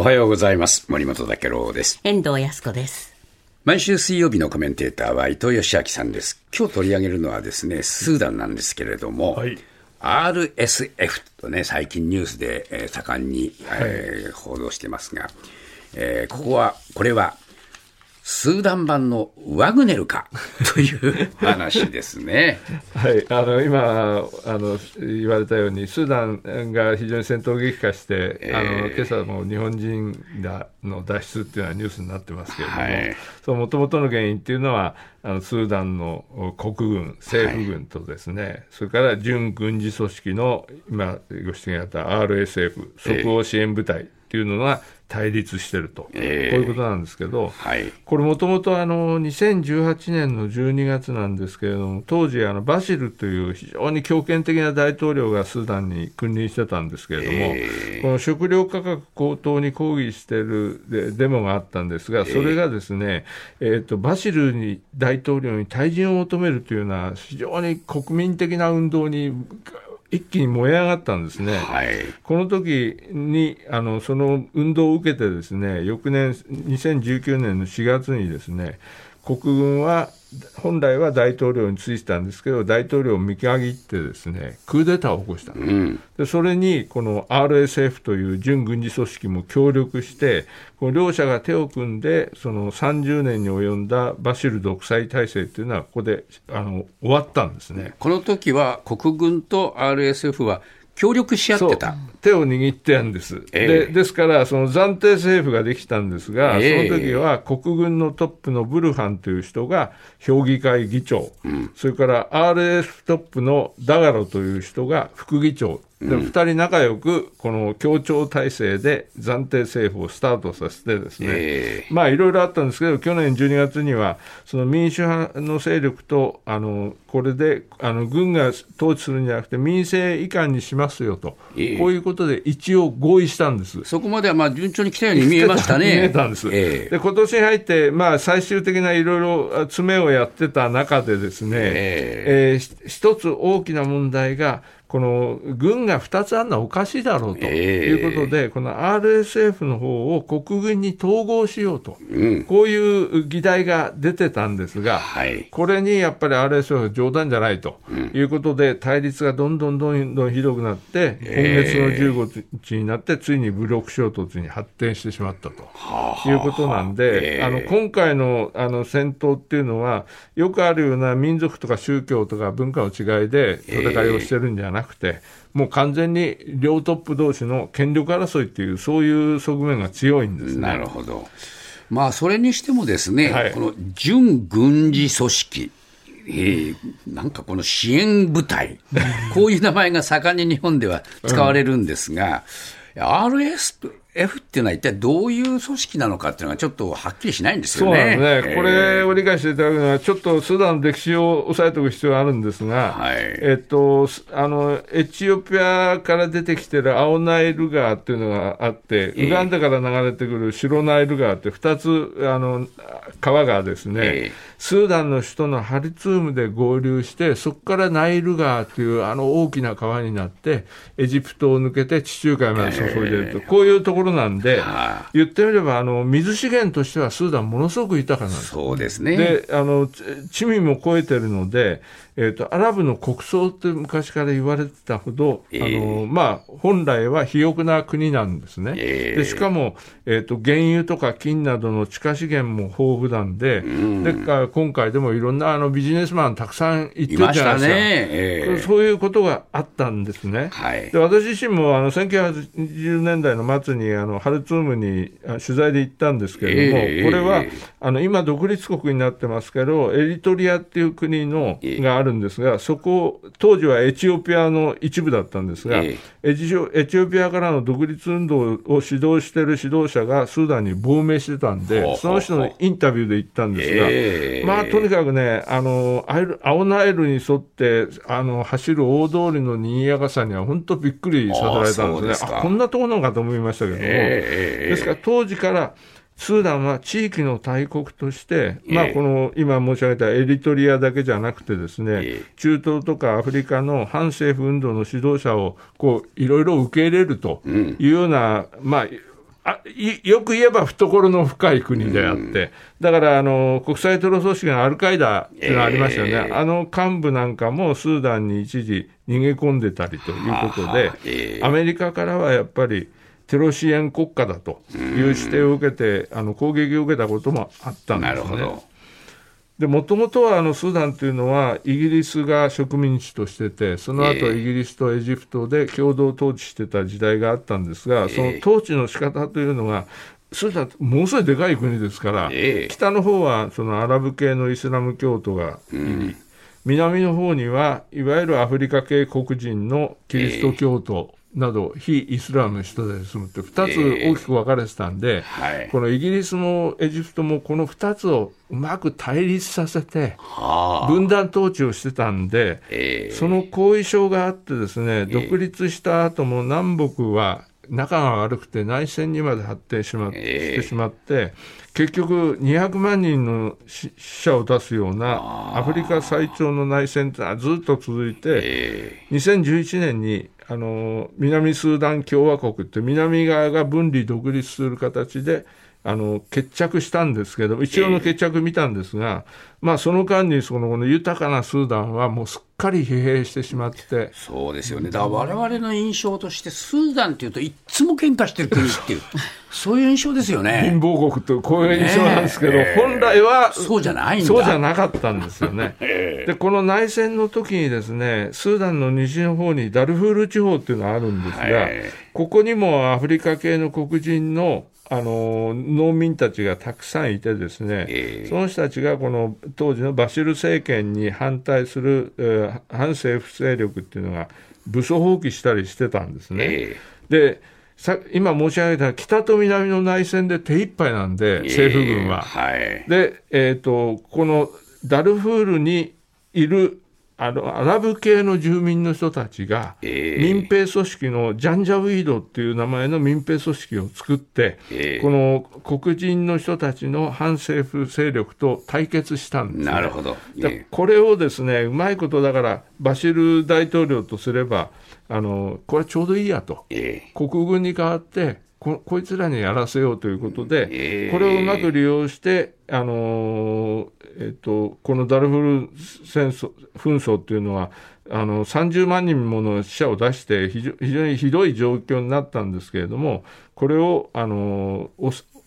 おはようございます。森本武郎です。遠藤康子です。毎週水曜日のコメンテーターは伊藤義明さんです。今日取り上げるのはですね、スーダンなんですけれども、はい RSF とね、最近ニュースで、えー盛んに、えー報道してますが、えーここは、これは、スーダン版のワグネルか？という話ですね。はい、あの今あの言われたように、スーダンが非常に戦闘激化して、あの今朝も日本人らの脱出っていうのはニュースになってますけれども、はい。その元々の原因っていうのは、あのスーダンの国軍、政府軍とですね、それから準軍事組織の今、ご指摘があった RSF、即応支援部隊っていうのが対立してると、ええ。こういうことなんですけど、はい。これもともとあの2018年の12月なんですけれども、当時あのバシルという非常に強権的な大統領がスーダンに君臨してたんですけれども、えこの食料価格高騰に抗議しているデデモがあったんですが、それがですね、えーとバシルに大統領に退陣を求めるというような非常に国民的な運動に一気に燃え上がったんですね。はい。この時にあのその運動を受けてですね翌年2019年の4月にですね国軍は本来は大統領についてたんですけど大統領を見限ってですねクーデターを起こしたうん。でそれにこの RSF という準軍事組織も協力して、この両者が手を組んで、その30年に及んだバシル独裁体制っていうのは、ここであの終わったんですね。この時は国軍と RSF は協力し合ってた。手を握ってやんです、ええ。でですから、その暫定政府ができたんですが、ええ。その時は国軍のトップのブルハンという人が評議会議長、それから RF トップのダガロという人が副議長、で2人仲良く、この協調体制で暫定政府をスタートさせてですね、えまあいろいろあったんですけど、去年12月には、その民主派の勢力と、あのこれであの軍が統治するんじゃなくて、民政移管にしますよと、ええこういうことで一応合意したんです。そこまではまあ順調に来たように見えましたね。見えたんです。ええで、今年に入って、まあ、最終的ないろいろあ詰めをやってた中でですね、ええーひ一つ大きな問題が、この軍が2つあるのはおかしいだろうとええ。いうことで、この RSF の方を国軍に統合しようと、うん。こういう議題が出てたんですが、はい。これにやっぱり RSF は冗談じゃないということで、対立がどんどんどんどんひどくなって、今月の15日になって、ついに武力衝突に発展してしまったと。いうことなんで、ええ。あの今回のあの戦闘っていうのは、よくあるような民族とか宗教とか文化の違いで戦いをしてるんじゃなくて、もう完全に両トップ同士の権力争いっていう、そういう側面が強いんですね。なるほど。まあ、それにしてもですね、はいこの準軍事組織、えーなんかこの支援部隊、こういう名前が盛んに日本では使われるんですが、RSF っていうのは一体どういう組織なのかっていうのがちょっとはっきりしないんですそうよね。なんですね、こえ。れを理解していただくのは、ちょっとスーダンの歴史を押さえておく必要があるんですが、はい。えっと、すあのエチオピアから出てきてる青ナイル川っていうのがあって、ええ。ウガンダから流れてくる白ナイル川って2つあの川がですね、ええ。スーダンの首都のハリツームで合流して、そこからナイル川というあの大きな川になって、エジプトを抜けて地中海まで注いでると、こういうところなんで、は言ってみればあの、水資源としてはスーダン、ものすごく豊かなんです。そうですね。であのち地味も超えてるので、えー、とアラブの国葬って昔から言われてたほど、ええあのまあ、本来は肥沃な国なんですね、ええでしかも、えー、と原油とか金などの地下資源も豊富なんで、でか今回でもいろんなあのビジネスマンたくさん行っている。じゃないですか。ええそういうことがあったんですね。はいで。私自身もあの1980年代の末にあのハルツームにあ取材で行ったんですけれども、ええこれはええ。あの今、独立国になってますけど、エリトリアっていう国のええ。があるんですが、そこ、当時はエチオピアの一部だったんですが、えエチオエチオピアからの独立運動を指導している指導者がスーダンに亡命してたんでその人のインタビューで言ったんですが、ええ。まあ、とにかくね、あのアイル青ナイルに沿ってあの走る大通りの賑やかさには、本当びっくりさせられたんですね。こんなところなのかと思いましたけども、ええですから当時からスーダンは地域の大国として、まあ、ええこの今申し上げたエリトリアだけじゃなくてですね、ええ。中東とかアフリカの反政府運動の指導者をこういろいろ受け入れるというような、まあ、あいよく言えば懐の深い国であって、だからあの国際テロ組織のアルカイダっていうのがありましたよね、えーあの幹部なんかもスーダンに一時逃げ込んでたりということではあはあ、えーアメリカからはやっぱりテロ支援国家だという指定を受けて、あの攻撃を受けたこともあったんですね。なるほど。で、もともとはあのスーダンというのは、イギリスが植民地としてて、その後ええ。イギリスとエジプトで共同統治してた時代があったんですが、その統治の仕方というのが、スーダンものすごいでかい国ですから、ええ。北の方はそのアラブ系のイスラム教徒がいり、南の方にはいわゆるアフリカ系黒人のキリスト教徒など、非イスラムの人で住むって、2つ大きく分かれてたんで、はい。このイギリスもエジプトもこの2つをうまく対立させて、はあ。分断統治をしてたんで、えーその後遺症があってですね、独立した後も南北は仲が悪くて内戦にまで発展しま、ええ。してしまって、結局200万人の死死者を出すようなアフリカ最長の内戦ってのはずっと続いて、え2011年にあの南スーダン共和国って南側が分離独立する形であの決着したんですけど一応の決着見たんですが、まあ、その間にそのこの豊かなスーダンはもうすっかり疲弊してしまってーそうですよね。だから我々の印象として、スーダンっていうといっつも喧嘩してる国っていう、そういう印象ですよね貧。乏国とこういう印象なんですけど、ねえ本来はそうじゃないんだ。そうじゃなかったんですよね。で、この内戦の時にですね、スーダンの西の方にダルフール地方っていうのがあるんですが、はいここにもアフリカ系の黒人のあの農民たちがたくさんいてですね、ええその人たちがこの当時のバシル政権に反対する、えー反政府勢力っていうのが武装蜂起したりしてたんですね。えでさ今申し上げた北と南の内戦で手一杯なんで、ー政府軍は。はい。で、えー、とこのダルフールにいるあのアラブ系の住民の人たちが、えー民兵組織のジャンジャウィードっていう名前の民兵組織を作って、えーこの黒人の人たちの反政府勢力と対決したんです、ね。なるほど。これをですねうまいことだから、バシル大統領とすれば、あのこれはちょうどいいやと。国軍に代わってこ、こいつらにやらせようということで、えーこれをうまく利用して、あのーえっと、このダルフル戦争紛争っていうのは、あの30万人もの死者を出して非常、非常にひどい状況になったんですけれども、これを、あの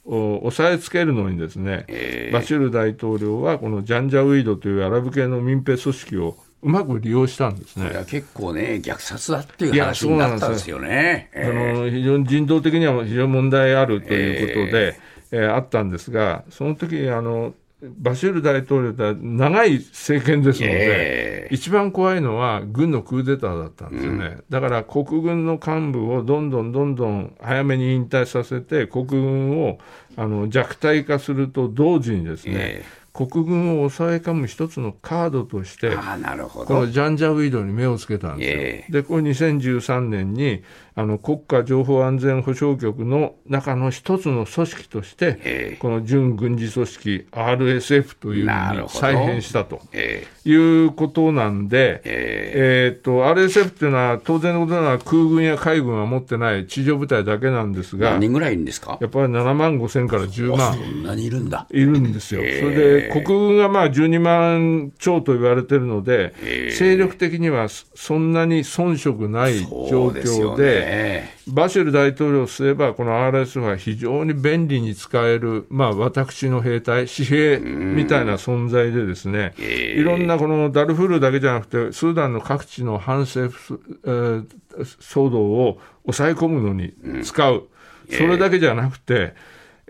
抑えつけるのにですね、えーバシル大統領は、このジャンジャウィードというアラブ系の民兵組織をうまく利用したんですね。いや結構ね、虐殺だっていう話になったんですよね。あえーの非常に人道的には非常に問題あるということで、えーあったんですが、その時あのバシール大統領って長い政権ですので、え一番怖いのは軍のクーデターだったんですよね、だから国軍の幹部をどんどんどんどん早めに引退させて、国軍をあの弱体化すると同時にですね、え国軍を抑え込む一つのカードとして、このど。ジャンジャウィードに目をつけたんですよ。ええで、これ2013年にあの国家情報安全保障局の中の一つの組織として、ええこの準軍事組織 RSF というのに再編したとえいうことなんで、ええーっと RSF っていうのは当然のことながら空軍や海軍は持ってない地上部隊だけなんですーが、何人ぐらいいるんですか？やっぱり7万5千から10万。そんなにいるんだ。いるんですよ、えそれで国軍がまあ12万超と言われてるので、ええ勢力的にはそそんなに遜色ない状況で、ね。バシェル大統領すれば、この RS は非常に便利に使える、まあ、私の兵隊、私兵みたいな存在でですね、ええいろんなこのダルフールだけじゃなくて、スーダンの各地の反政府、えー騒動を抑え込むのに使う、それだけじゃなくて、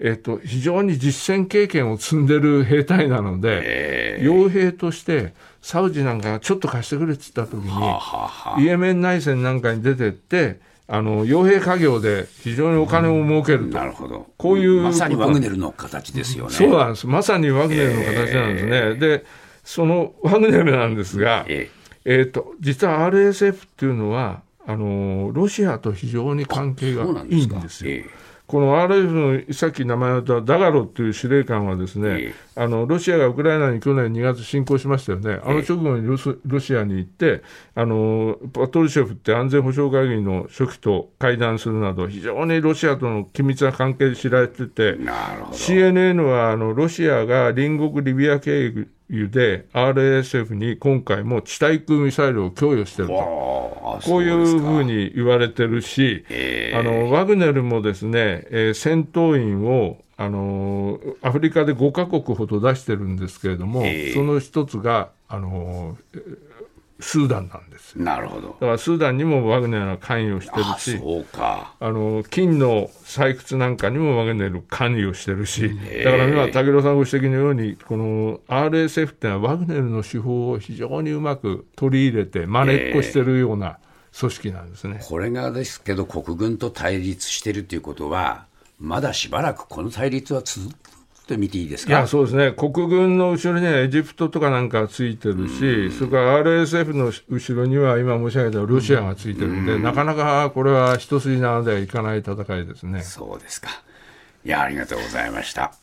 えっと、非常に実戦経験を積んでる兵隊なので、え傭兵として、サウジなんかがちょっと貸してくれって言ったときに、ーはあはあはあ。イエメン内戦なんかに出てって、あの傭兵家業で非常にお金を儲けると、なるほど。こういうまさにワグネルの形ですよね。そうなんです、まさにワグネルの形なんですね、でそのワグネルなんですが、ええー、と実は RSF っていうのはあの、ロシアと非常に関係がい。いんですよ。えこの RF のさっき名前を挙げたダガロっていう司令官はですね、えあのロシアがウクライナに去年2月侵攻しましたよね、あの直後にロスロシアに行って、あのパトルシェフって安全保障会議の書記と会談するなど、非常にロシアとの緊密な関係で知られてて。CNN はあのロシアが隣国リビア経由で RSF に今回も地対空ミサイルを供与してると。こういうふうに。に言われてるし、ええあのワグネルもですね、えー戦闘員をあのアフリカで5カ国ほど出してるんですけれども、ええその一つがあのえースーダンなんですよ。なるほど。だからスーダンにもワグネルは関与してるあし、そうか。あの金の採掘なんかにもワグネル関与してるし、だから今、武郎さんご指摘のように、この RSF ってのはワグネルの手法を非常にうまく取り入れて、まねっこしてるような組織なんですね。これがですけど、国軍と対立してるということは、まだしばらくこの対立は続くと見ていいですか？いや、そうですね、国軍の後ろにはエジプトとかなんかついてるし、それから RSF の後ろには、今申し上げたロシアがついてるんで、なかなかこれは一筋縄ではいかない戦いですね。そうですか。いや、ありがとうございました。